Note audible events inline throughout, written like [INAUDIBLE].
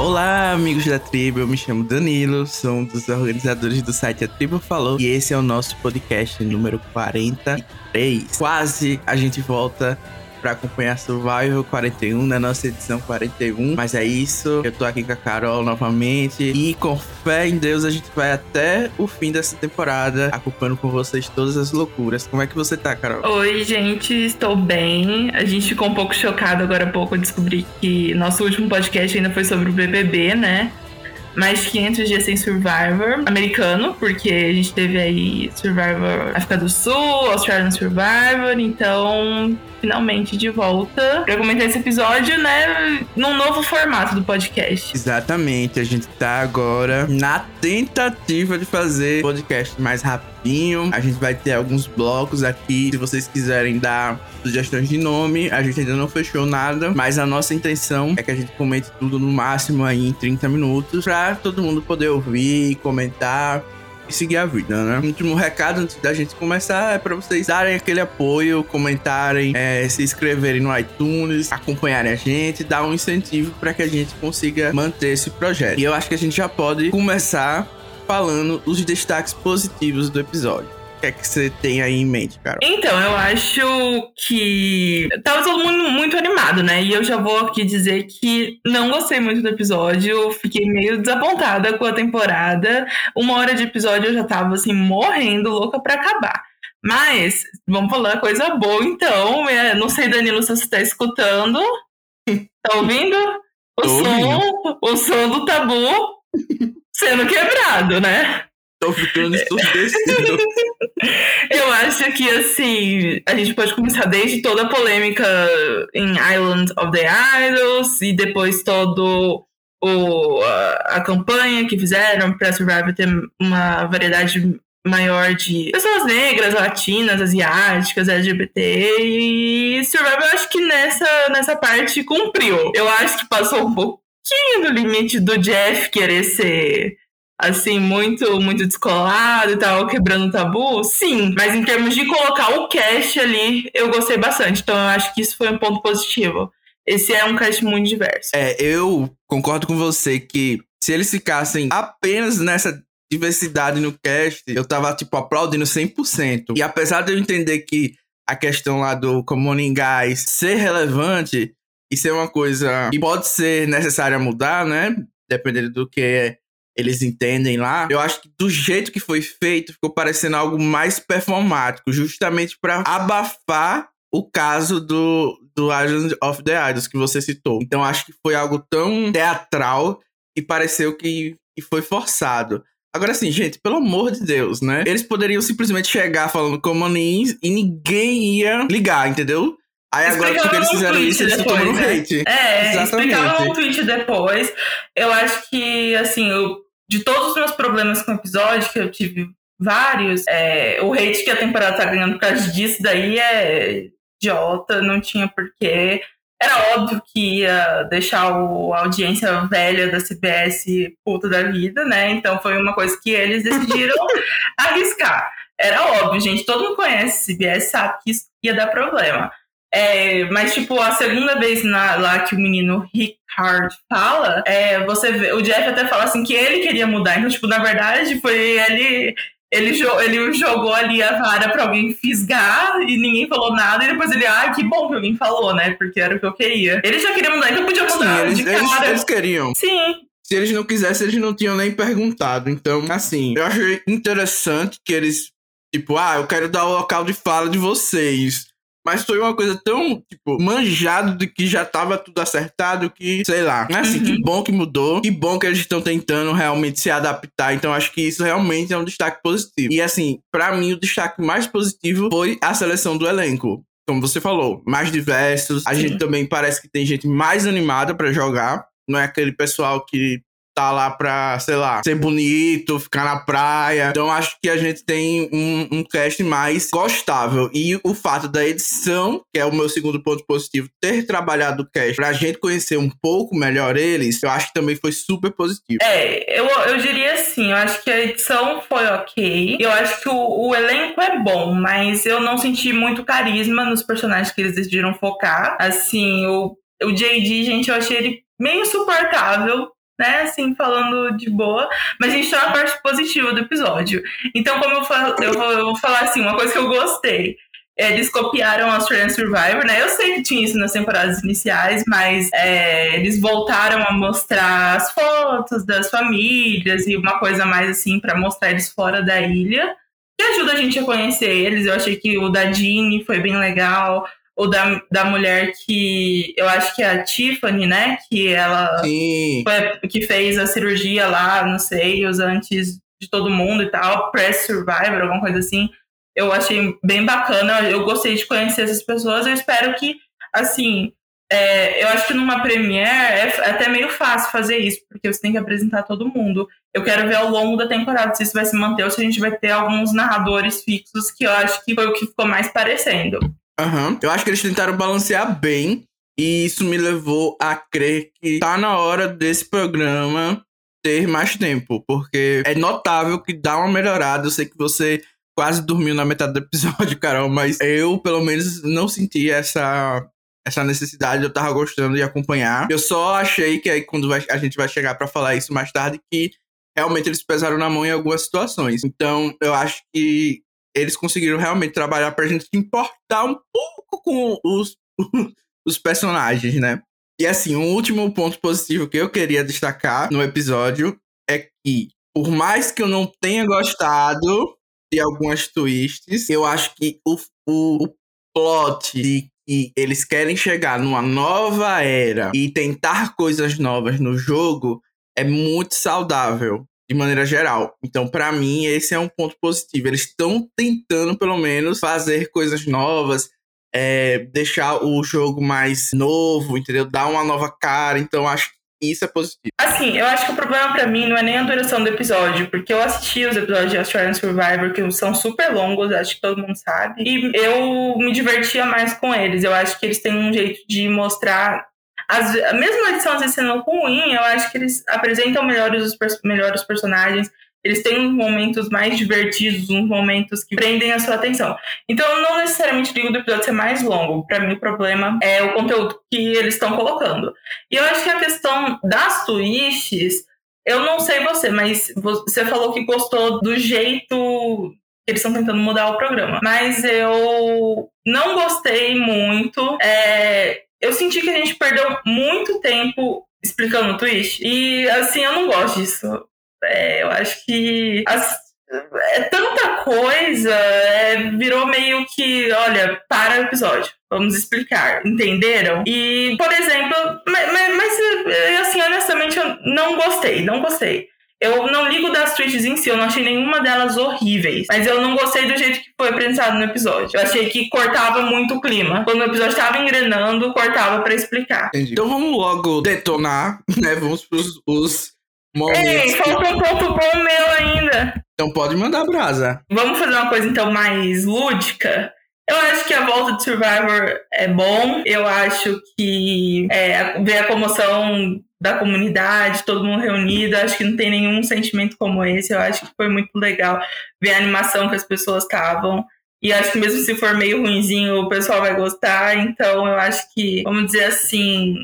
Olá, amigos da tribo. Eu me chamo Danilo, sou um dos organizadores do site A Tribo Falou e esse é o nosso podcast número 43. Quase a gente volta para acompanhar Survival 41 na nossa edição 41. Mas é isso, eu tô aqui com a Carol novamente e com fé em Deus a gente vai até o fim dessa temporada acompanhando com vocês todas as loucuras. Como é que você tá, Carol? Oi, gente, estou bem. A gente ficou um pouco chocado agora há pouco descobrir que nosso último podcast ainda foi sobre o BBB, né? mais 500 dias sem Survivor americano, porque a gente teve aí Survivor África do Sul, Australian Survivor, então finalmente de volta para comentar esse episódio, né, num novo formato do podcast. Exatamente, a gente tá agora na tentativa de fazer podcast mais rapidinho. A gente vai ter alguns blocos aqui, se vocês quiserem dar sugestões de nome, a gente ainda não fechou nada, mas a nossa intenção é que a gente comente tudo no máximo aí em 30 minutos para todo mundo poder ouvir, comentar e seguir a vida, né? O último recado antes da gente começar é para vocês darem aquele apoio, comentarem, é, se inscreverem no iTunes, acompanharem a gente, dar um incentivo para que a gente consiga manter esse projeto. E eu acho que a gente já pode começar falando os destaques positivos do episódio que é que você tem aí em mente, cara? Então, eu acho que tava todo mundo muito animado, né? E eu já vou aqui dizer que não gostei muito do episódio, fiquei meio desapontada com a temporada. Uma hora de episódio eu já tava assim morrendo, louca para acabar. Mas vamos falar coisa boa então. É, não sei, Danilo, se você tá escutando. [LAUGHS] Tá ouvindo? O Tô som, ouvindo. o som do tabu sendo quebrado, né? Tô ficando ensurdecido. [LAUGHS] Eu acho que, assim, a gente pode começar desde toda a polêmica em Island of the Idols e depois todo o, a, a campanha que fizeram para Survivor ter uma variedade maior de pessoas negras, latinas, asiáticas, LGBT e Survivor eu acho que nessa, nessa parte cumpriu. Eu acho que passou um pouquinho do limite do Jeff querer ser assim, muito, muito descolado e tal, quebrando tabu, sim. Mas em termos de colocar o cast ali, eu gostei bastante. Então eu acho que isso foi um ponto positivo. Esse é um cast muito diverso. É, eu concordo com você que se eles ficassem apenas nessa diversidade no cast, eu tava, tipo, aplaudindo 100%. E apesar de eu entender que a questão lá do Common Guys ser relevante e ser uma coisa que pode ser necessária mudar, né? Dependendo do que é eles entendem lá, eu acho que do jeito que foi feito, ficou parecendo algo mais performático, justamente para abafar o caso do, do Island of the Idols que você citou. Então acho que foi algo tão teatral que pareceu que, que foi forçado. Agora assim, gente, pelo amor de Deus, né? Eles poderiam simplesmente chegar falando comunins e ninguém ia ligar, entendeu? Aí agora, porque eles fizeram isso, eles estão tomando né? hate. É, Exatamente. explicaram um tweet depois. Eu acho que, assim, eu, de todos os meus problemas com o episódio, que eu tive vários, é, o hate que a temporada tá ganhando por causa disso daí é idiota, não tinha porquê. Era óbvio que ia deixar o, a audiência velha da CBS puta da vida, né? Então foi uma coisa que eles decidiram [LAUGHS] arriscar. Era óbvio, gente. Todo mundo conhece CBS, sabe que isso ia dar problema. É, mas, tipo, a segunda vez na, lá que o menino Rickard fala, é, você vê, o Jeff até fala assim que ele queria mudar. Então, tipo, na verdade, foi ele. Ele, ele jogou ali a vara pra alguém fisgar e ninguém falou nada. E depois ele, ah, que bom que alguém falou, né? Porque era o que eu queria. Ele já queria mudar, então podia mudar. Sim, eles, de eles, cara. eles queriam. Sim. Se eles não quisessem, eles não tinham nem perguntado. Então, assim, eu achei interessante que eles, tipo, ah, eu quero dar o local de fala de vocês. Mas foi uma coisa tão, tipo, manjado de que já tava tudo acertado que, sei lá. Assim, uhum. que bom que mudou. Que bom que eles estão tentando realmente se adaptar. Então, acho que isso realmente é um destaque positivo. E, assim, para mim, o destaque mais positivo foi a seleção do elenco. Como você falou, mais diversos. A Sim. gente também parece que tem gente mais animada para jogar. Não é aquele pessoal que tá lá pra, sei lá, ser bonito, ficar na praia. Então acho que a gente tem um, um cast mais gostável. E o fato da edição, que é o meu segundo ponto positivo, ter trabalhado o cast pra gente conhecer um pouco melhor eles, eu acho que também foi super positivo. É, eu, eu diria assim, eu acho que a edição foi ok. Eu acho que o, o elenco é bom, mas eu não senti muito carisma nos personagens que eles decidiram focar. Assim, o, o JD, gente, eu achei ele meio insuportável né, assim, falando de boa, mas a gente tem uma parte positiva do episódio. Então, como eu, falo, eu, vou, eu vou falar assim, uma coisa que eu gostei. Eles copiaram Australian Survivor, né? Eu sei que tinha isso nas temporadas iniciais, mas é, eles voltaram a mostrar as fotos das famílias e uma coisa mais assim para mostrar eles fora da ilha, que ajuda a gente a conhecer eles. Eu achei que o da Jeannie foi bem legal ou da, da mulher que eu acho que é a Tiffany, né? Que ela foi, que fez a cirurgia lá nos seios antes de todo mundo e tal, press survivor, alguma coisa assim. Eu achei bem bacana, eu gostei de conhecer essas pessoas. Eu espero que, assim, é, eu acho que numa Premiere é até meio fácil fazer isso, porque você tem que apresentar todo mundo. Eu quero ver ao longo da temporada se isso vai se manter ou se a gente vai ter alguns narradores fixos, que eu acho que foi o que ficou mais parecendo. Uhum. Eu acho que eles tentaram balancear bem. E isso me levou a crer que tá na hora desse programa ter mais tempo. Porque é notável que dá uma melhorada. Eu sei que você quase dormiu na metade do episódio, [LAUGHS] Carol, mas eu, pelo menos, não senti essa, essa necessidade. Eu tava gostando de acompanhar. Eu só achei que aí, quando vai, a gente vai chegar para falar isso mais tarde, que realmente eles pesaram na mão em algumas situações. Então, eu acho que eles conseguiram realmente trabalhar pra gente importar um pouco com os, [LAUGHS] os personagens, né? E assim, um último ponto positivo que eu queria destacar no episódio é que, por mais que eu não tenha gostado de algumas twists, eu acho que o, o, o plot de que eles querem chegar numa nova era e tentar coisas novas no jogo é muito saudável de maneira geral. Então, para mim, esse é um ponto positivo. Eles estão tentando, pelo menos, fazer coisas novas, é, deixar o jogo mais novo, entendeu? Dar uma nova cara. Então, acho que isso é positivo. Assim, eu acho que o problema para mim não é nem a duração do episódio, porque eu assisti os episódios de Australian Survivor, que são super longos, acho que todo mundo sabe, e eu me divertia mais com eles. Eu acho que eles têm um jeito de mostrar as, mesmo a edição às vezes sendo ruim, eu acho que eles apresentam melhores os melhores personagens. Eles têm momentos mais divertidos, uns momentos que prendem a sua atenção. Então, eu não necessariamente digo do episódio ser mais longo. Para mim, o problema é o conteúdo que eles estão colocando. E eu acho que a questão das twists, eu não sei você, mas você falou que gostou do jeito que eles estão tentando mudar o programa. Mas eu não gostei muito. É, eu senti que a gente perdeu muito tempo explicando o twist. E, assim, eu não gosto disso. É, eu acho que as, é tanta coisa, é, virou meio que, olha, para o episódio. Vamos explicar, entenderam? E, por exemplo, mas, mas assim, honestamente, eu não gostei, não gostei. Eu não ligo das tweets em si, eu não achei nenhuma delas horríveis. Mas eu não gostei do jeito que foi apresentado no episódio. Eu achei que cortava muito o clima. Quando o episódio estava engrenando, cortava para explicar. Entendi. Então vamos logo detonar, né? Vamos pros os momentos. Ei, falta um ponto bom meu ainda. Então pode mandar brasa. Vamos fazer uma coisa então mais lúdica. Eu acho que a volta de Survivor é bom. Eu acho que é, ver a comoção da comunidade, todo mundo reunido. Acho que não tem nenhum sentimento como esse. Eu acho que foi muito legal ver a animação que as pessoas estavam. E acho que mesmo se for meio ruinzinho, o pessoal vai gostar. Então eu acho que, vamos dizer assim,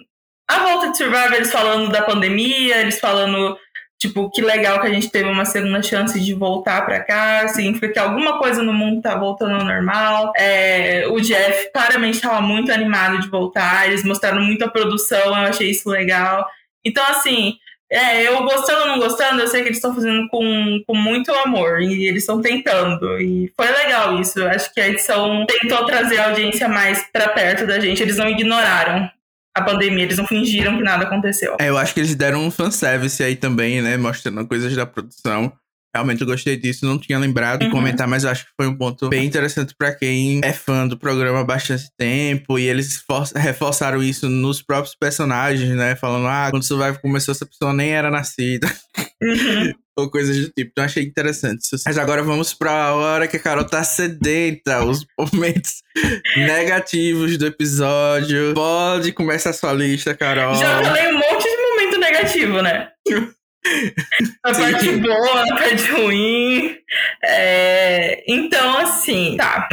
a volta de Survivor, eles falando da pandemia, eles falando, tipo, que legal que a gente teve uma segunda chance de voltar para cá, significa que alguma coisa no mundo tá voltando ao normal. É, o Jeff claramente estava muito animado de voltar, eles mostraram muita produção, eu achei isso legal. Então, assim, é, eu gostando ou não gostando, eu sei que eles estão fazendo com, com muito amor e eles estão tentando. E foi legal isso. Acho que a edição tentou trazer a audiência mais para perto da gente. Eles não ignoraram a pandemia, eles não fingiram que nada aconteceu. É, eu acho que eles deram um fanservice aí também, né? Mostrando coisas da produção. Realmente eu gostei disso, não tinha lembrado de uhum. comentar, mas acho que foi um ponto bem interessante para quem é fã do programa há bastante tempo. E eles [LAUGHS] reforçaram isso nos próprios personagens, né? Falando, ah, quando o Survivor começou, essa pessoa nem era nascida. Uhum. [LAUGHS] Ou coisas do tipo. Então achei interessante. Mas agora vamos pra hora que a Carol tá sedenta. Os [LAUGHS] momentos negativos do episódio. Pode começar a sua lista, Carol. Já falei um monte de momento negativo, né? A parte boa, a parte ruim. É... Então, assim, tá.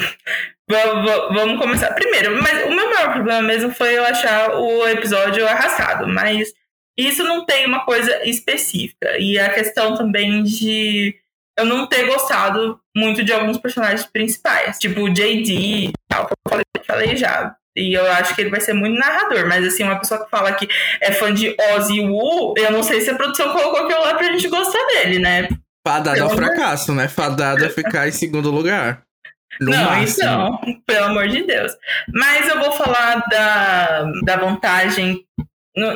vamos começar. Primeiro, mas o meu maior problema mesmo foi eu achar o episódio arrastado. Mas Isso não tem uma coisa específica. E a questão também de eu não ter gostado muito de alguns personagens principais, tipo o JD, tal, que eu falei, falei já. E eu acho que ele vai ser muito narrador, mas assim, uma pessoa que fala que é fã de Ozzy Wu, eu não sei se a produção colocou aquilo lá pra gente gostar dele, né? Fadado ao fracasso, né? Fadado a ficar em segundo lugar. No não, máximo. então, pelo amor de Deus. Mas eu vou falar da, da vantagem. Não,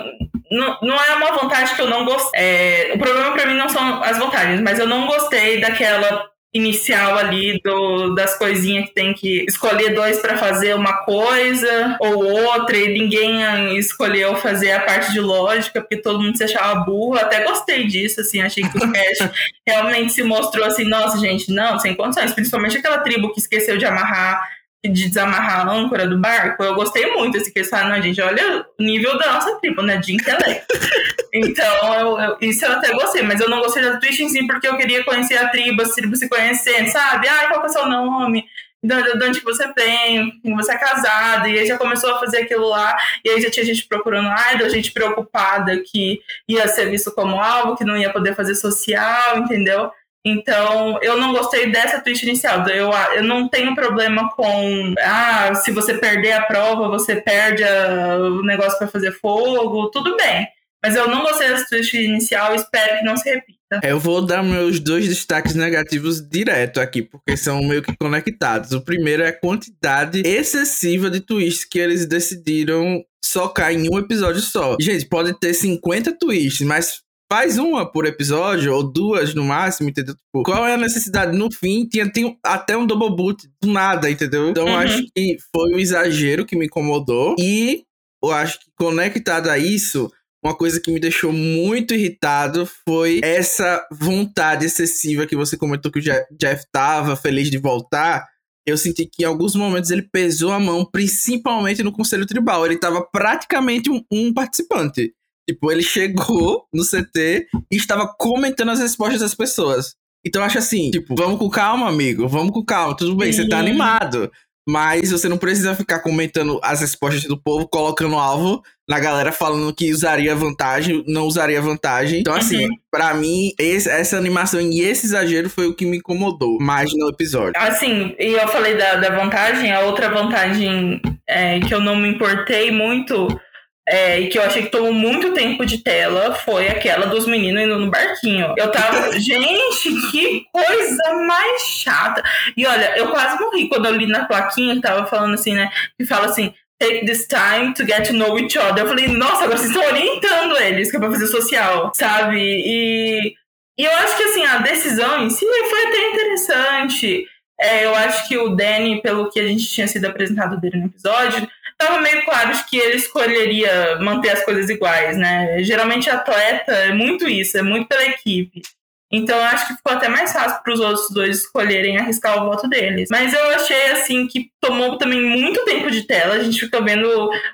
não, não é uma vantagem que eu não gostei. É, o problema para mim não são as vantagens, mas eu não gostei daquela inicial ali do, das coisinhas que tem que escolher dois para fazer uma coisa ou outra e ninguém escolheu fazer a parte de lógica porque todo mundo se achava burro. Até gostei disso, assim, achei que o [LAUGHS] cast realmente se mostrou assim, nossa, gente, não, sem condições, principalmente aquela tribo que esqueceu de amarrar de desamarrar a âncora do barco, eu gostei muito. Assim, que eles falaram, não, gente, olha o nível da nossa tribo, né? De intelecto. [LAUGHS] então, eu, eu, isso eu até gostei, mas eu não gostei da Twitch em si porque eu queria conhecer a tribo, as tribos se conhecendo, sabe? Ah, qual é o seu nome? De, de onde você vem? Você é casado? E aí já começou a fazer aquilo lá, e aí já tinha gente procurando, da gente preocupada que ia ser visto como algo, que não ia poder fazer social, entendeu? Então, eu não gostei dessa twist inicial. Eu, eu não tenho problema com, ah, se você perder a prova, você perde a, o negócio para fazer fogo, tudo bem. Mas eu não gostei dessa twist inicial espero que não se repita. Eu vou dar meus dois destaques negativos direto aqui, porque são meio que conectados. O primeiro é a quantidade excessiva de twists que eles decidiram socar em um episódio só. Gente, pode ter 50 twists, mas faz uma por episódio, ou duas no máximo, entendeu? Tipo, qual é a necessidade? No fim, tinha, tinha até um double boot do nada, entendeu? Então, uhum. acho que foi o exagero que me incomodou. E eu acho que conectado a isso, uma coisa que me deixou muito irritado foi essa vontade excessiva que você comentou que o Jeff tava feliz de voltar. Eu senti que em alguns momentos ele pesou a mão, principalmente no Conselho Tribal. Ele tava praticamente um, um participante. Tipo, ele chegou no CT e estava comentando as respostas das pessoas. Então eu acho assim, tipo, vamos com calma, amigo, vamos com calma, tudo bem, você tá animado. Mas você não precisa ficar comentando as respostas do povo, colocando alvo na galera falando que usaria vantagem, não usaria vantagem. Então, assim, uhum. para mim, esse, essa animação e esse exagero foi o que me incomodou mais no episódio. Assim, e eu falei da, da vantagem, a outra vantagem é, que eu não me importei muito é, e que eu achei que tomou muito tempo de tela foi aquela dos meninos indo no barquinho. Eu tava, [LAUGHS] gente, que coisa mais chata. E olha, eu quase morri quando eu li na plaquinha que tava falando assim, né? Que fala assim. Take this time to get to know each other. Eu falei, nossa, agora vocês estão orientando eles, que é pra fazer social, sabe? E, e eu acho que assim, a decisão em si foi até interessante. É, eu acho que o Danny, pelo que a gente tinha sido apresentado dele no episódio, estava meio claro que ele escolheria manter as coisas iguais, né? Geralmente atleta é muito isso, é muito pela equipe. Então eu acho que ficou até mais fácil para os outros dois escolherem arriscar o voto deles. Mas eu achei assim que tomou também muito tempo de tela. A gente fica vendo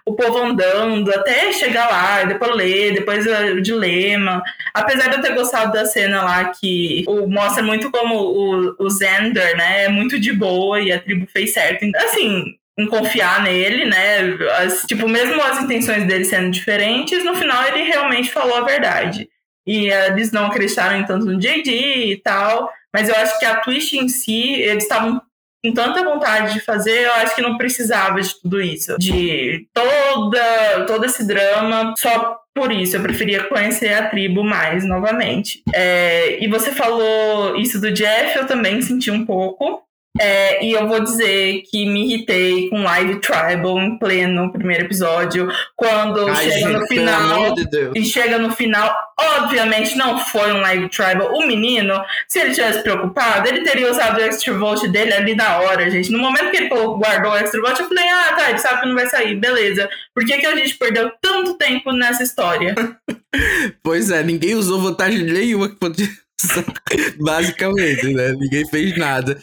o povo andando até chegar lá, depois ler, depois o dilema. Apesar de eu ter gostado da cena lá que o, mostra muito como o, o Xander, né, é muito de boa e a tribo fez certo. Assim, em confiar nele, né? As, tipo, mesmo as intenções dele sendo diferentes, no final ele realmente falou a verdade. E eles não acreditaram tanto no JD e tal, mas eu acho que a Twitch em si, eles estavam com tanta vontade de fazer, eu acho que não precisava de tudo isso. De toda, todo esse drama, só por isso, eu preferia conhecer a tribo mais novamente. É, e você falou isso do Jeff, eu também senti um pouco. É, e eu vou dizer que me irritei com Live Tribal em pleno primeiro episódio, quando Ai, chega gente, no final. De e chega no final, obviamente não foi um Live Tribal. O menino, se ele tivesse preocupado, ele teria usado o Extra Volt dele ali na hora, gente. No momento que ele guardou o Extra Volt, eu falei, ah, tá, ele sabe que não vai sair, beleza. Por que, que a gente perdeu tanto tempo nessa história? [LAUGHS] pois é, ninguém usou vantagem nenhuma que podia. [LAUGHS] Basicamente, né? Ninguém fez nada.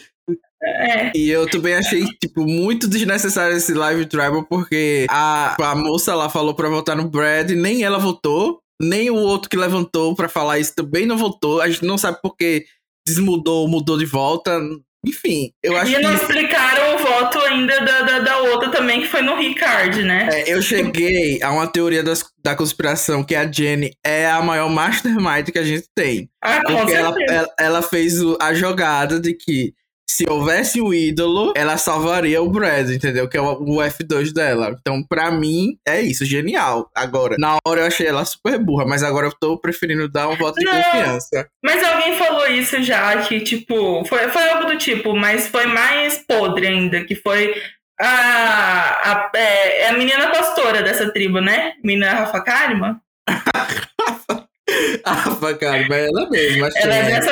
É. E eu também achei, tipo, muito desnecessário esse live tribal, porque a, a moça lá falou pra votar no Brad, nem ela votou, nem o outro que levantou pra falar isso também não votou. A gente não sabe porque desmudou, mudou de volta. enfim, eu acho e que. E não explicaram o voto ainda da, da, da, outra também, que foi no Ricard, né? É, eu cheguei a uma teoria das, da conspiração que a Jenny é a maior mastermind que a gente tem. Ah, porque ela, ela, ela, fez o, a jogada de que se houvesse um ídolo, ela salvaria o Brad, entendeu? Que é o, o F2 dela. Então, pra mim, é isso, genial. Agora, na hora eu achei ela super burra, mas agora eu tô preferindo dar um voto de Não, confiança. Mas alguém falou isso já, que, tipo, foi, foi algo do tipo, mas foi mais podre ainda, que foi a, a, é, a menina pastora dessa tribo, né? Menina Rafa Karima. Rafa [LAUGHS] [LAUGHS] Karima, ela mesma. Ela é dessa.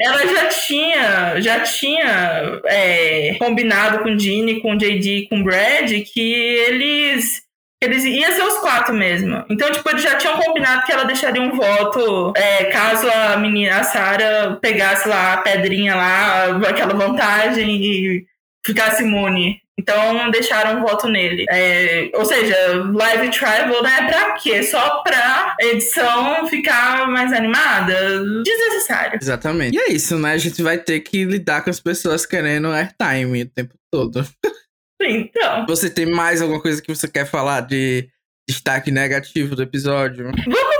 Ela já tinha, já tinha é, combinado com o Ginny, com o JD, com o Brad, que eles eles iam ser os quatro mesmo. Então, tipo, eles já tinham combinado que ela deixaria um voto é, caso a menina, a Sarah, pegasse lá a pedrinha lá, aquela vantagem e ficasse imune. Então deixaram um voto nele. É, ou seja, live travel, né? Pra quê? Só pra edição ficar mais animada? Desnecessário. Exatamente. E é isso, né? A gente vai ter que lidar com as pessoas querendo airtime o tempo todo. [LAUGHS] Então. Você tem mais alguma coisa que você quer falar de destaque negativo do episódio? Vamos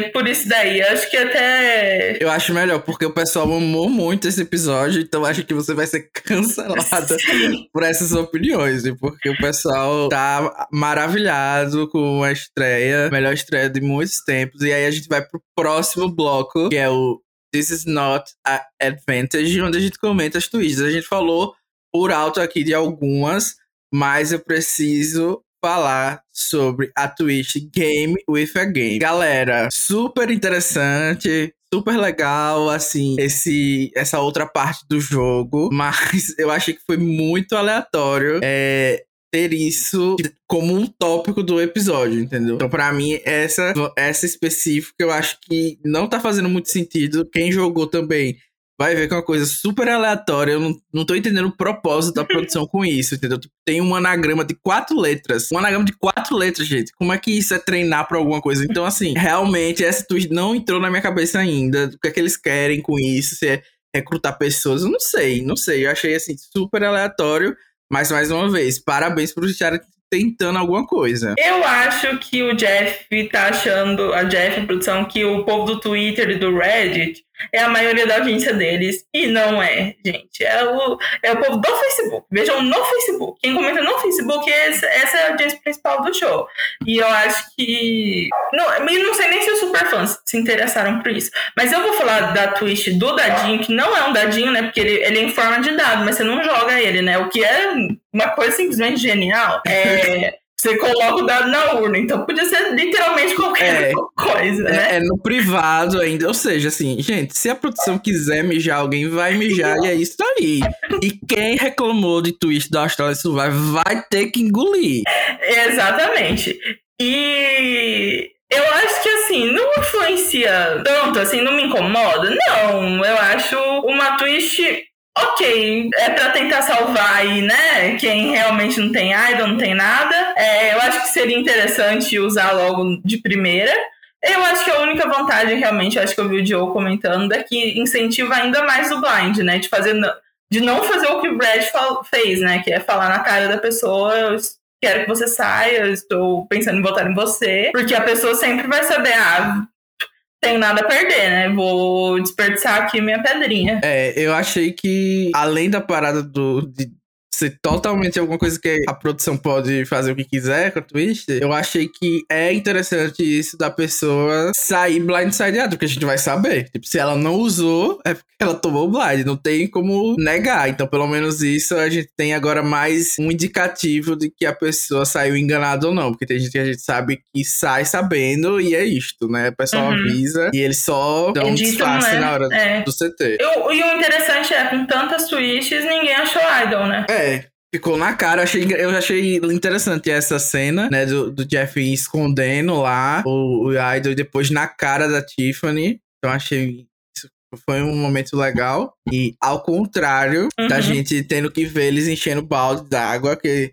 por isso daí. Acho que até. Eu acho melhor, porque o pessoal amou muito esse episódio, então acho que você vai ser cancelada [LAUGHS] Sim. por essas opiniões. E porque o pessoal tá maravilhado com a estreia, melhor estreia de muitos tempos. E aí a gente vai pro próximo bloco, que é o This is Not a Advantage, onde a gente comenta as twists. A gente falou por alto aqui de algumas, mas eu preciso falar sobre a Twitch Game with a Game. Galera, super interessante, super legal, assim, esse, essa outra parte do jogo, [LAUGHS] mas eu achei que foi muito aleatório. É, ter isso como um tópico do episódio, entendeu? Então, para mim, essa, essa específica eu acho que não tá fazendo muito sentido. Quem jogou também vai ver que é uma coisa super aleatória. Eu não, não tô entendendo o propósito da [LAUGHS] produção com isso, entendeu? Tem um anagrama de quatro letras. Um anagrama de quatro letras, gente. Como é que isso é treinar pra alguma coisa? Então, assim, [LAUGHS] realmente, essa twist não entrou na minha cabeça ainda. O que é que eles querem com isso? Se é recrutar pessoas? Eu não sei, não sei. Eu achei, assim, super aleatório. Mas, mais uma vez, parabéns pro estarem tentando alguma coisa. Eu acho que o Jeff tá achando, a Jeff, a produção, que o povo do Twitter e do Reddit é a maioria da audiência deles. E não é, gente. É o, é o povo do Facebook. Vejam no Facebook. Quem comenta no Facebook, essa, é a audiência principal do show. E eu acho que. Não, não sei nem se os superfãs se interessaram por isso. Mas eu vou falar da twist do dadinho, que não é um dadinho, né? Porque ele, ele é em forma de dado, mas você não joga ele, né? O que é uma coisa simplesmente genial. É. Você coloca o dado na urna, então podia ser literalmente qualquer É. coisa, né? É, é no privado ainda. Ou seja, assim, gente, se a produção quiser mijar alguém, vai mijar e é isso aí. E quem reclamou de twist da Austrália Survive vai ter que engolir. Exatamente. E eu acho que assim, não influencia tanto, assim, não me incomoda. Não, eu acho uma twist ok. É pra tentar salvar aí, né? Quem realmente não tem idol, não tem nada. É, eu acho que seria interessante usar logo de primeira. Eu acho que a única vantagem, realmente, acho que eu vi o Joe comentando, é que incentiva ainda mais o blind, né? De fazer. De não fazer o que o Brad fez, né? Que é falar na cara da pessoa, eu quero que você saia, eu estou pensando em votar em você. Porque a pessoa sempre vai saber, ah, tenho nada a perder, né? Vou desperdiçar aqui minha pedrinha. É, eu achei que, além da parada do, de ser totalmente alguma coisa que a produção pode fazer o que quiser com a twist, eu achei que é interessante isso da pessoa sair blindsideada, porque a gente vai saber. Tipo, se ela não usou, é porque ela tomou o blind, não tem como negar. Então, pelo menos isso a gente tem agora mais um indicativo de que a pessoa saiu enganada ou não, porque tem gente que a gente sabe que sai sabendo e é isto, né? O pessoal Uhum. avisa e eles só dão um Editam, disfarce né? na hora É. do CT. Eu- e o interessante é, com tantas twists, ninguém achou idol, né? É, ficou na cara. Eu achei, eu achei interessante essa cena, né? Do, do Jeff escondendo lá o, o Idol depois na cara da Tiffany. Então achei. Isso foi um momento legal. E ao contrário da Uhum. gente tendo que ver eles enchendo balde d'água, que.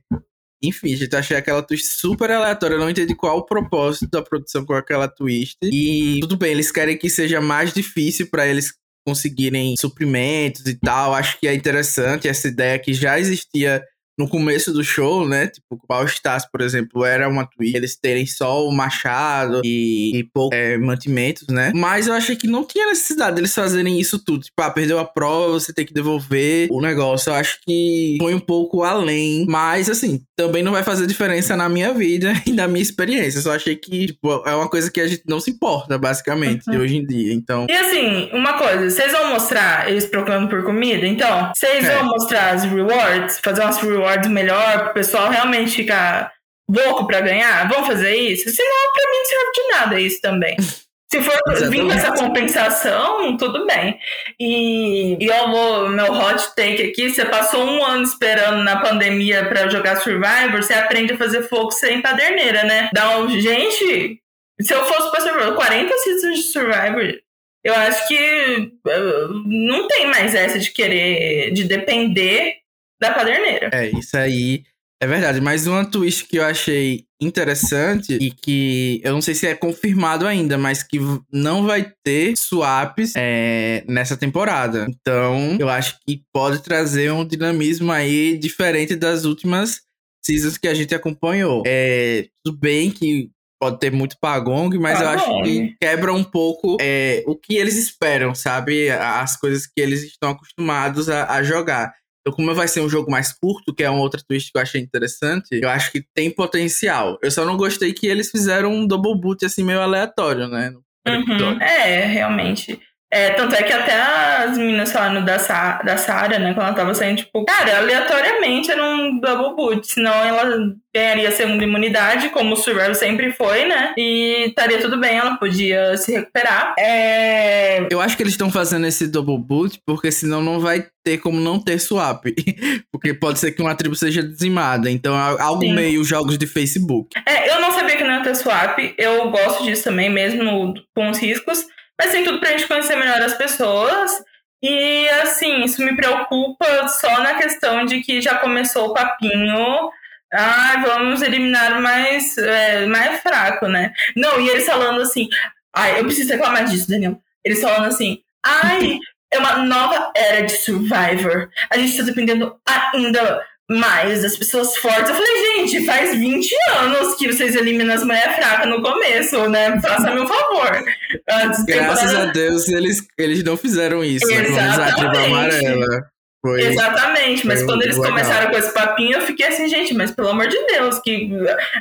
Enfim, gente, achei aquela twist super aleatória. Eu não entendi qual o propósito da produção com aquela twist. E tudo bem, eles querem que seja mais difícil pra eles conseguirem suprimentos e tal. Acho que é interessante essa ideia que já existia no começo do show, né? Tipo, o Stars, por exemplo, era uma tweet, eles terem só o machado e, e pouco é, mantimentos, né? Mas eu achei que não tinha necessidade deles fazerem isso tudo. Tipo, ah, perdeu a prova, você tem que devolver o negócio. Eu acho que foi um pouco além. Mas, assim, também não vai fazer diferença na minha vida [LAUGHS] e na minha experiência. Eu só achei que, tipo, é uma coisa que a gente não se importa, basicamente, uhum. hoje em dia. Então. E assim, uma coisa, vocês vão mostrar eles procurando por comida? Então, vocês é. vão mostrar as rewards, fazer umas rewards rewards melhor, pro pessoal realmente ficar louco para ganhar? Vamos fazer isso? Senão, pra mim, não serve de nada isso também. [LAUGHS] Se for vir com essa compensação, tudo bem. E, e eu vou, meu hot take aqui: você passou um ano esperando na pandemia para jogar Survivor, você aprende a fazer fogo sem paderneira, né? Dá um, gente, se eu fosse pra Survivor, 40 seasons de Survivor, eu acho que uh, não tem mais essa de querer, de depender da caderneira. É, isso aí é verdade. Mas uma twist que eu achei interessante e que eu não sei se é confirmado ainda, mas que não vai ter swaps é, nessa temporada. Então, eu acho que pode trazer um dinamismo aí diferente das últimas seasons que a gente acompanhou. É, tudo bem que pode ter muito pagong, mas eu acho que quebra um pouco é, o que eles esperam, sabe? As coisas que eles estão acostumados a, a jogar. Então, como vai ser um jogo mais curto, que é um outro twist que eu achei interessante, eu acho que tem potencial. Eu só não gostei que eles fizeram um double boot assim meio aleatório, né? Uhum. É, realmente. É, tanto é que até as meninas falando da, Sa da Sarah, né, quando ela tava saindo, tipo, cara, aleatoriamente era um double boot, senão ela ganharia a segunda imunidade, como o Survivor sempre foi, né, e estaria tudo bem, ela podia se recuperar. É... Eu acho que eles estão fazendo esse double boot porque senão não vai ter como não ter swap, [LAUGHS] porque pode ser que uma tribo seja dizimada, então é algo Sim. meio jogos de Facebook. É, eu não sabia que não ia ter swap, eu gosto disso também, mesmo com os riscos, mas tem tudo pra gente conhecer melhor as pessoas. E assim, isso me preocupa só na questão de que já começou o papinho. Ah, vamos eliminar o mais, é, mais fraco, né? Não, e eles falando assim. Ai, eu preciso reclamar disso, Daniel. Eles falando assim. Ai, é uma nova era de Survivor. A gente tá dependendo ainda mais das pessoas fortes. Eu falei, gente, faz 20 anos que vocês eliminam as mulheres fracas no começo, né? Faça meu favor. Antes Graças temporada... a Deus eles, eles não fizeram isso, né? Exatamente. né? amarela. Foi, Exatamente, mas quando eles legal. começaram com esse papinho, eu fiquei assim, gente, mas pelo amor de Deus, que.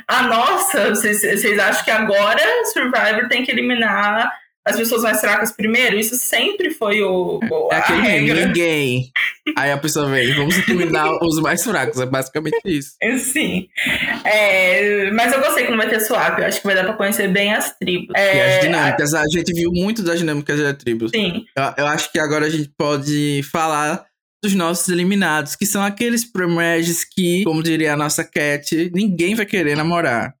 Ah, nossa, vocês, vocês acham que agora Survivor tem que eliminar as pessoas mais fracas primeiro, isso sempre foi o. o é aquele regra. ninguém. Aí a pessoa vem, vamos eliminar os mais fracos, é basicamente isso. [LAUGHS] Sim. É, mas eu gostei que não vai ter swap, eu acho que vai dar pra conhecer bem as tribos. É, e as dinâmicas, a... a gente viu muito das dinâmicas das tribos. Sim. Eu, eu acho que agora a gente pode falar dos nossos eliminados, que são aqueles premedges que, como diria a nossa Cat, ninguém vai querer namorar.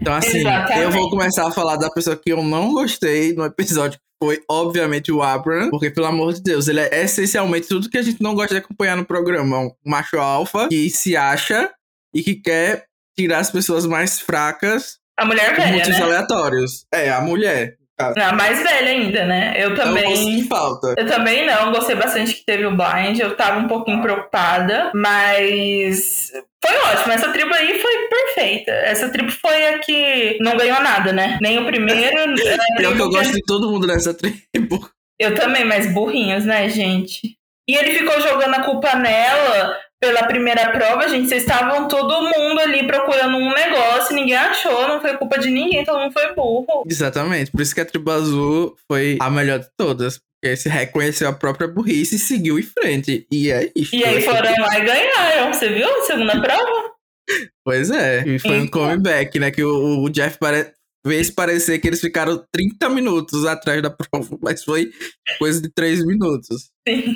Então, assim, Exatamente. eu vou começar a falar da pessoa que eu não gostei no episódio, que foi, obviamente, o Abraham, porque, pelo amor de Deus, ele é essencialmente tudo que a gente não gosta de acompanhar no programa. Um macho alfa que se acha e que quer tirar as pessoas mais fracas. A mulher velha, motivos né? aleatórios. É, a mulher. A mais velha ainda, né? Eu também. Eu falta. Eu também não, gostei bastante que teve o blind. Eu tava um pouquinho preocupada, mas foi ótimo, essa tribo aí foi perfeita. Essa tribo foi a que não ganhou nada, né? Nem o primeiro. [LAUGHS] Pior que eu gosto de todo mundo nessa tribo. Eu também, mas burrinhos, né, gente? E ele ficou jogando a culpa nela pela primeira prova, gente. Vocês estavam todo mundo ali procurando um negócio, ninguém achou, não foi culpa de ninguém, todo mundo foi burro. Exatamente, por isso que a tribo azul foi a melhor de todas. Porque se reconheceu a própria burrice e seguiu em frente. E é isso. E aí foram lá e ganharam. Você viu a segunda prova? Pois é. E foi então. um comeback, né? Que o, o Jeff pare... fez parecer que eles ficaram 30 minutos atrás da prova, mas foi coisa de 3 minutos. Sim.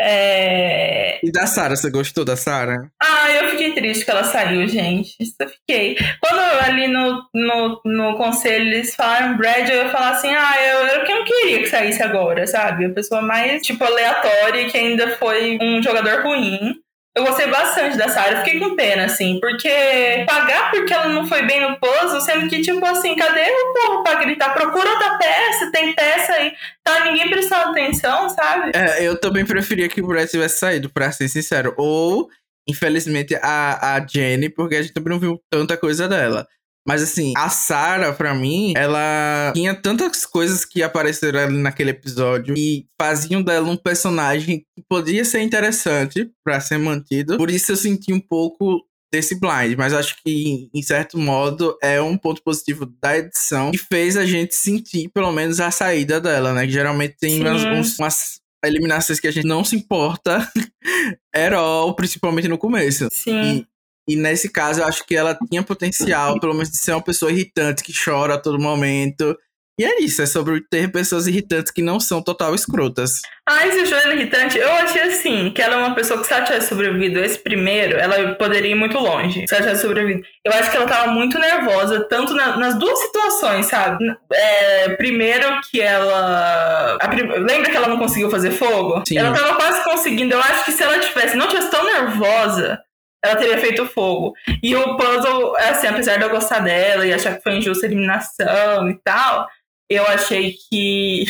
É... E da Sara, você gostou da Sara? Ah, eu fiquei triste que ela saiu, gente. Isso eu fiquei. Quando ali no, no, no conselho eles falaram Brad, eu ia falar assim: ah, eu, eu não queria que saísse agora, sabe? A pessoa mais, tipo, aleatória que ainda foi um jogador ruim. Eu gostei bastante da Sarah, fiquei com pena, assim, porque pagar porque ela não foi bem no puzzle, sendo que, tipo assim, cadê o povo pra gritar? Procura outra peça, tem peça aí. Tá ninguém prestando atenção, sabe? É, eu também preferia que o Brett tivesse saído, pra ser sincero. Ou, infelizmente, a, a Jenny, porque a gente também não viu tanta coisa dela. Mas assim, a Sarah, pra mim, ela tinha tantas coisas que apareceram ali naquele episódio e faziam dela um personagem que podia ser interessante para ser mantido. Por isso eu senti um pouco desse blind, mas acho que em certo modo é um ponto positivo da edição que fez a gente sentir pelo menos a saída dela, né? Que geralmente tem umas, umas eliminações que a gente não se importa [LAUGHS] at all, principalmente no começo. Sim. E nesse caso, eu acho que ela tinha potencial, pelo menos, de ser uma pessoa irritante, que chora a todo momento. E é isso, é sobre ter pessoas irritantes que não são total escrotas. Ah, esse Joana irritante, eu achei assim, que ela é uma pessoa que se ela tivesse sobrevivido esse primeiro, ela poderia ir muito longe. Se ela tivesse sobrevivido. Eu acho que ela tava muito nervosa, tanto na, nas duas situações, sabe? É, primeiro que ela. Prim... Lembra que ela não conseguiu fazer fogo? Sim. Ela tava quase conseguindo. Eu acho que se ela tivesse, não tivesse tão nervosa, ela teria feito fogo. E o puzzle, assim, apesar de eu gostar dela e achar que foi injusta a eliminação e tal, eu achei que.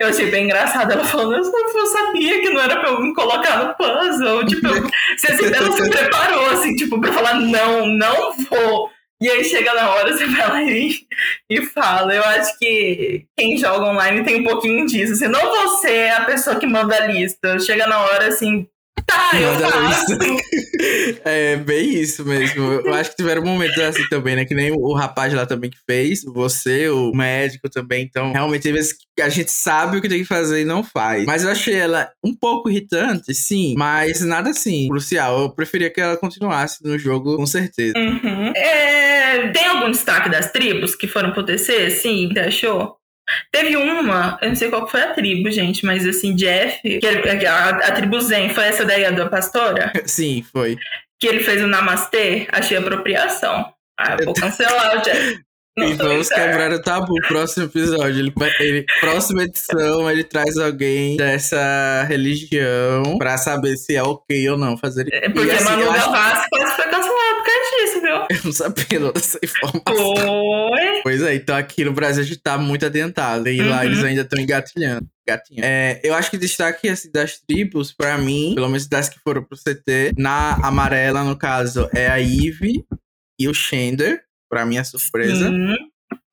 Eu achei bem engraçado ela falando, eu sabia que não era pra eu me colocar no puzzle. Tipo, você assim, ela se preparou, assim, tipo, pra falar, não, não vou. E aí chega na hora, você vai lá e, e fala. Eu acho que quem joga online tem um pouquinho disso. Assim, não você é a pessoa que manda a lista. Chega na hora, assim, Tá, eu faço. [LAUGHS] É bem isso mesmo. Eu acho que tiveram momentos assim também, né? Que nem o rapaz lá também que fez, você, o médico também. Então, realmente, tem vezes que a gente sabe o que tem que fazer e não faz. Mas eu achei ela um pouco irritante, sim, mas nada assim, crucial. Eu preferia que ela continuasse no jogo, com certeza. Uhum. É... Tem algum destaque das tribos que foram pro TC? Sim, você achou? Teve uma, eu não sei qual foi a tribo, gente, mas assim, Jeff, que é, a, a tribo Zen, foi essa daí a da pastora? [LAUGHS] Sim, foi. Que ele fez o Namastê, achei apropriação. Ah, eu vou cancelar o Jeff. E vamos quebrar o tabu. Próximo episódio. Ele, ele, próxima edição, ele traz alguém dessa religião pra saber se é ok ou não fazer isso. É porque assim, Manu Gavassi quase foi cancelado por causa disso, viu? [LAUGHS] Eu não sabia dessa informação. Foi. Pois é, então aqui no Brasil a gente tá muito adiantado. E uhum. lá eles ainda estão engatilhando. É, eu acho que destaque assim, das tribos, pra mim, pelo menos das que foram pro CT, na amarela, no caso, é a Eve e o Shender para minha surpresa. Sim.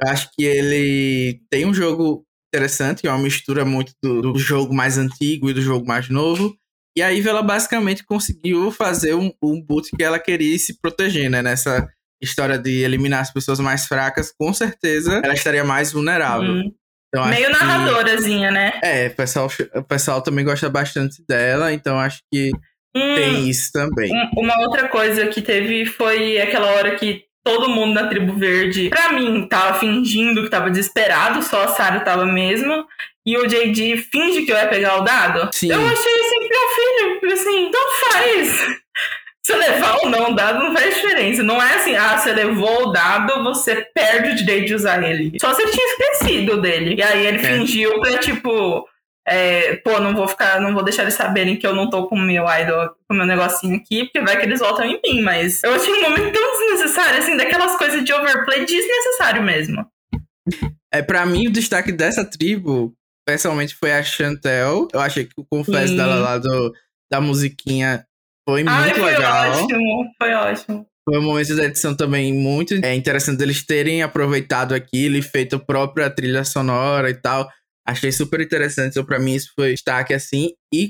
Acho que ele tem um jogo interessante, é uma mistura muito do, do, jogo mais antigo e do jogo mais novo. E aí ela basicamente conseguiu fazer um, um boot que ela queria se proteger, né? Nessa história de eliminar as pessoas mais fracas, com certeza ela estaria mais vulnerável. Hum. Então, Meio narradorazinha, que... né? É, o pessoal, o pessoal também gosta bastante dela, então acho que hum, tem isso também. Uma outra coisa que teve foi aquela hora que todo mundo na tribo verde, pra mim, tava fingindo que tava desesperado, só a Sarah tava mesmo. E o JD finge que vai pegar o dado. Sim. Eu achei assim, meu filho, assim, então faz. Se levar ou não o dado não faz diferença. Não é assim, ah, você levou o dado, você perde o direito de usar ele. Só se ele tinha esquecido dele. E aí ele é. fingiu pra, tipo, é, pô, não vou ficar, não vou deixar eles saberem que eu não tô com o meu idol, com o meu negocinho aqui, porque vai que eles voltam em mim, mas eu achei um momento tão desnecessário, assim, daquelas coisas de overplay desnecessário mesmo. É, para mim, o destaque dessa tribo, pessoalmente, foi a Chantel. Eu achei que o confesso dela lá do, da musiquinha foi Ai, muito foi legal. Foi ótimo, foi ótimo. Foi um momento da edição também muito é, interessante deles terem aproveitado aquilo e feito a própria trilha sonora e tal. Achei super interessante. Então, pra mim, isso foi destaque assim. E,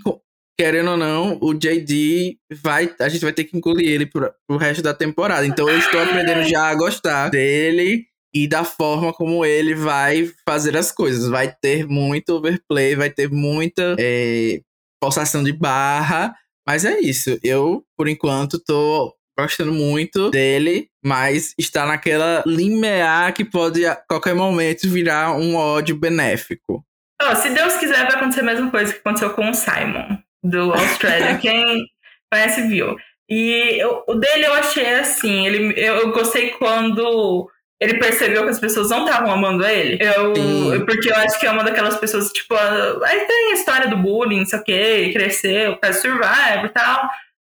querendo ou não, o JD vai. A gente vai ter que incluir ele pro, pro resto da temporada. Então, eu estou aprendendo já a gostar dele e da forma como ele vai fazer as coisas. Vai ter muito overplay, vai ter muita é, pulsação de barra. Mas é isso. Eu, por enquanto, tô gostando muito dele, mas está naquela limiar que pode a qualquer momento virar um ódio benéfico. Oh, se Deus quiser, vai acontecer a mesma coisa que aconteceu com o Simon, do Australia. [LAUGHS] Quem conhece viu. E eu, o dele eu achei assim, ele, eu, eu, gostei quando ele percebeu que as pessoas não estavam amando ele. Eu, porque eu acho que é uma daquelas pessoas, tipo, aí tem a história do bullying, não sei o quê, cresceu, faz survival e tal.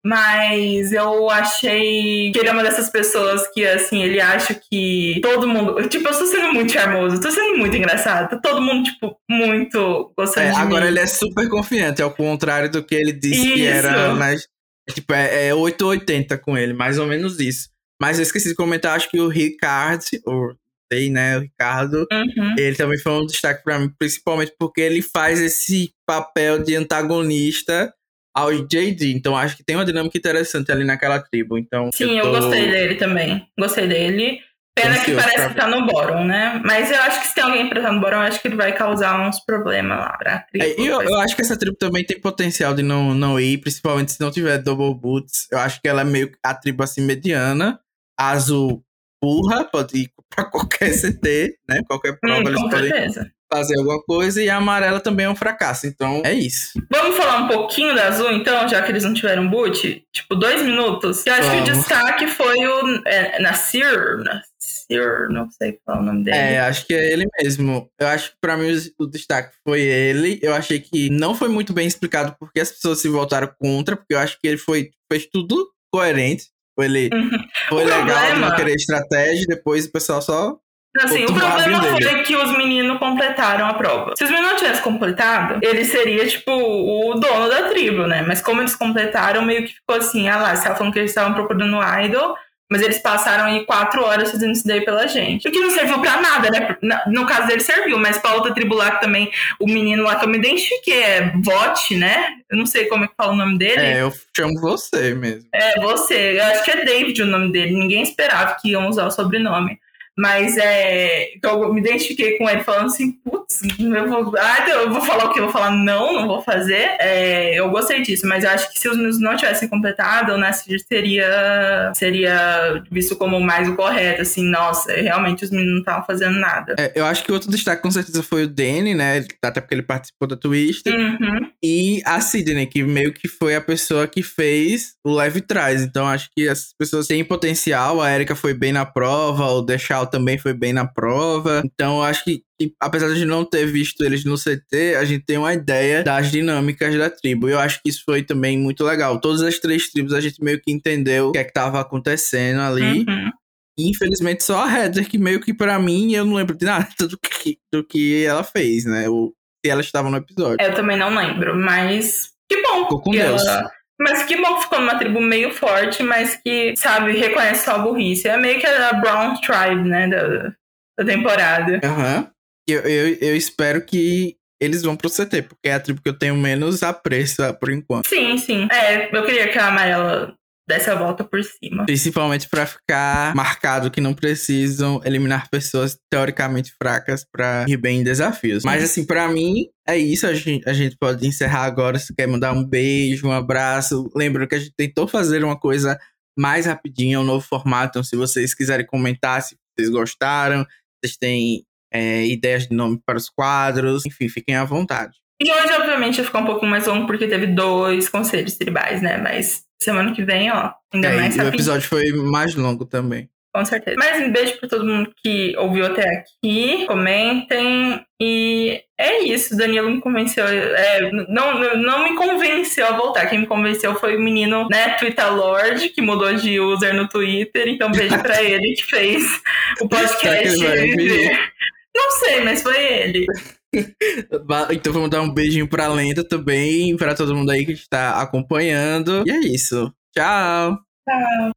Mas eu achei que ele é uma dessas pessoas que, assim, ele acha que todo mundo. Tipo, eu estou sendo muito charmoso, estou sendo muito engraçado. Tá todo mundo, tipo, muito gostando é, de agora mim. ele é super confiante, ao contrário do que ele disse que era. Isso. Mas, tipo, é, é 880 com ele, mais ou menos isso. Mas eu esqueci de comentar, acho que o Ricardo, ou sei, né, o Ricardo, Uhum. ele também foi um destaque pra mim, principalmente porque ele faz esse papel de antagonista ao JD. Então acho que tem uma dinâmica interessante ali naquela tribo. Então, Sim, eu, tô- gostei dele também. Gostei dele. Pena que parece pra que tá no Boron, né? Mas eu acho que se tem alguém pra estar no Boron, eu acho que ele vai causar uns problemas lá pra tribo. É, e eu, eu acho que essa tribo também tem potencial de não, não ir, principalmente se não tiver double boots. Eu acho que ela é meio que a tribo assim mediana. Azul burra, pode ir pra qualquer [LAUGHS] CT, né? Qualquer prova Hum, eles podem certeza. fazer alguma coisa. E a amarela também é um fracasso. Então é isso. Vamos falar um pouquinho da Azul, então, já que eles não tiveram boot? Tipo, dois minutos. Eu acho que o Vamos. destaque foi o é, Nasir. Nasir, não sei falar o nome dele. É, acho que é ele mesmo. Eu acho que pra mim o, o destaque foi ele. Eu achei que não foi muito bem explicado porque as pessoas se voltaram contra, porque eu acho que ele foi fez tudo coerente. Foi ele Uhum. foi O legal problema- não querer estratégia, depois o pessoal só Assim, o problema rabinho dele. foi que os meninos completaram a prova. Se os meninos não tivessem completado, ele seria, tipo, o dono da tribo, né? Mas como eles completaram, meio que ficou assim, ah lá, você tava falando que eles estavam procurando um idol, mas eles passaram aí quatro horas fazendo isso daí pela gente. O que não serviu pra nada, né? No caso dele serviu, mas pra outra tribo lá que também, o menino lá que eu me identifiquei é Vote, né? Eu não sei como é que fala o nome dele. É, eu chamo você mesmo. É, você. Eu acho que é David o nome dele. Ninguém esperava que iam usar o sobrenome. Mas é. que Eu me identifiquei com ele falando assim, putz, eu vou. Ah, eu vou falar o que? Eu vou falar não, não vou fazer. É, eu gostei disso, mas eu acho que se os meninos não tivessem completado, o Nasir seria, seria visto como mais o correto. Assim, nossa, realmente os meninos não estavam fazendo nada. É, eu acho que outro destaque com certeza foi o Danny, né? Até porque ele participou da Twister. Uhum. E a Sidney, que meio que foi a pessoa que fez o leve trás. Então acho que essas pessoas têm potencial. A Erika foi bem na prova, o Também foi bem na prova. Então eu acho que, apesar de não ter visto eles no CT, a gente tem uma ideia das dinâmicas da tribo. E eu acho que isso foi também muito legal. Todas as três tribos a gente meio que entendeu o que é que tava acontecendo ali. Uhum. E, infelizmente só a Heather, que meio que pra mim eu não lembro de nada [LAUGHS] do que, do que ela fez, né? O, que ela estava no episódio. Eu também não lembro, mas que bom. Ficou com Deus. ela- Mas que bom que ficou numa tribo meio forte, mas que, sabe, reconhece sua burrice. É meio que a Brown Tribe, né, da, da temporada. Aham. Eu, eu, eu espero que eles vão pro CT, porque é a tribo que eu tenho menos apreço ah, por enquanto. Sim, sim. É, eu queria que a amarela desse a volta por cima. Principalmente pra ficar marcado que não precisam eliminar pessoas teoricamente fracas pra ir bem em desafios. Mas assim, pra mim, é isso. A gente, a gente pode encerrar agora. Se quer mandar um beijo, um abraço. Lembrando que a gente tentou fazer uma coisa mais rapidinha, um novo formato. Então, se vocês quiserem comentar se vocês gostaram, vocês têm é, ideias de nome para os quadros, enfim, fiquem à vontade. E hoje, obviamente, ficar um pouco mais longo porque teve dois conselhos tribais, né? Mas semana que vem, ó, ainda É, mais e o episódio foi mais longo também. Com certeza. Mais um beijo pra todo mundo que ouviu até aqui. Comentem. E é isso. Danilo me convenceu. é, não, não me convenceu a voltar. Quem me convenceu foi o menino, né, Twitter Lord, que mudou de user no Twitter. Então, beijo pra ele que fez o [LAUGHS] ele podcast. Não sei, mas foi ele. Então vamos dar um beijinho pra Lenda também, pra todo mundo aí que está acompanhando. E é isso. Tchau! Tchau.